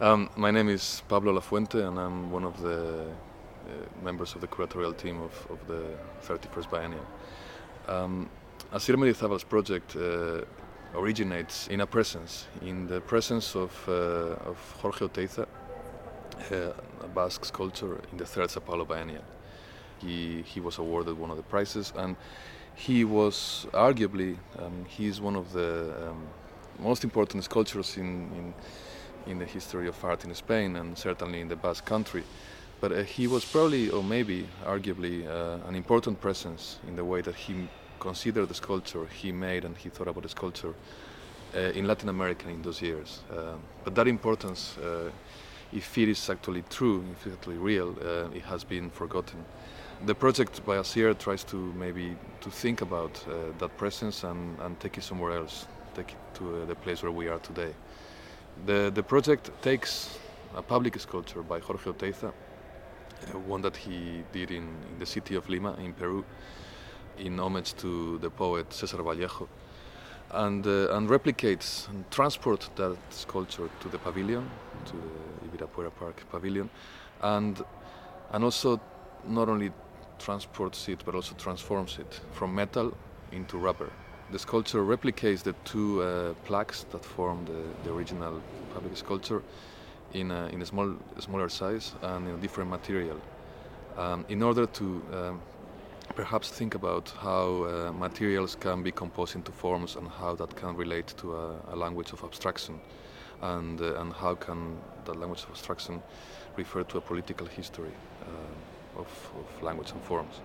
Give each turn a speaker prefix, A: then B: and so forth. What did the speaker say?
A: Um, my name is Pablo Lafuente, and I'm one of the uh, members of the curatorial team of, of the 31st Biennial. Um, Asier Mendizabal's project uh, originates in a presence, in the presence of, uh, of Jorge Oteiza, uh, a Basque sculptor in the third Sao Paulo Biennial. He, he was awarded one of the prizes, and he was arguably, um, he is one of the um, most important sculptors in, in, in, the history of art in Spain and certainly in the Basque country. But uh, he was probably, or maybe arguably, uh, an important presence in the way that he considered the sculpture he made and he thought about the sculpture uh, in Latin America in those years. Uh, but that importance, uh, if it is actually true, if it's actually real, uh, it has been forgotten the project by Asier tries to maybe to think about uh, that presence and, and take it somewhere else, take it to the place where we are today. The, the project takes a public sculpture by Jorge Oteiza, uh, one that he did in, in, the city of Lima in Peru, in homage to the poet Cesar Vallejo, and, uh, and replicates and transports that sculpture to the pavilion, to the Ibirapuera Park pavilion, and, and also not only transports it but also transforms it from metal into rubber. The sculpture replicates the two uh, plaques that form the, the original public sculpture in a, in a small, smaller size and in a different material um, in order to um, perhaps think about how uh, materials can be composed into forms and how that can relate to a, a language of abstraction and, uh, and how can that language of abstraction refer to a political history. Uh, of, of language and forms.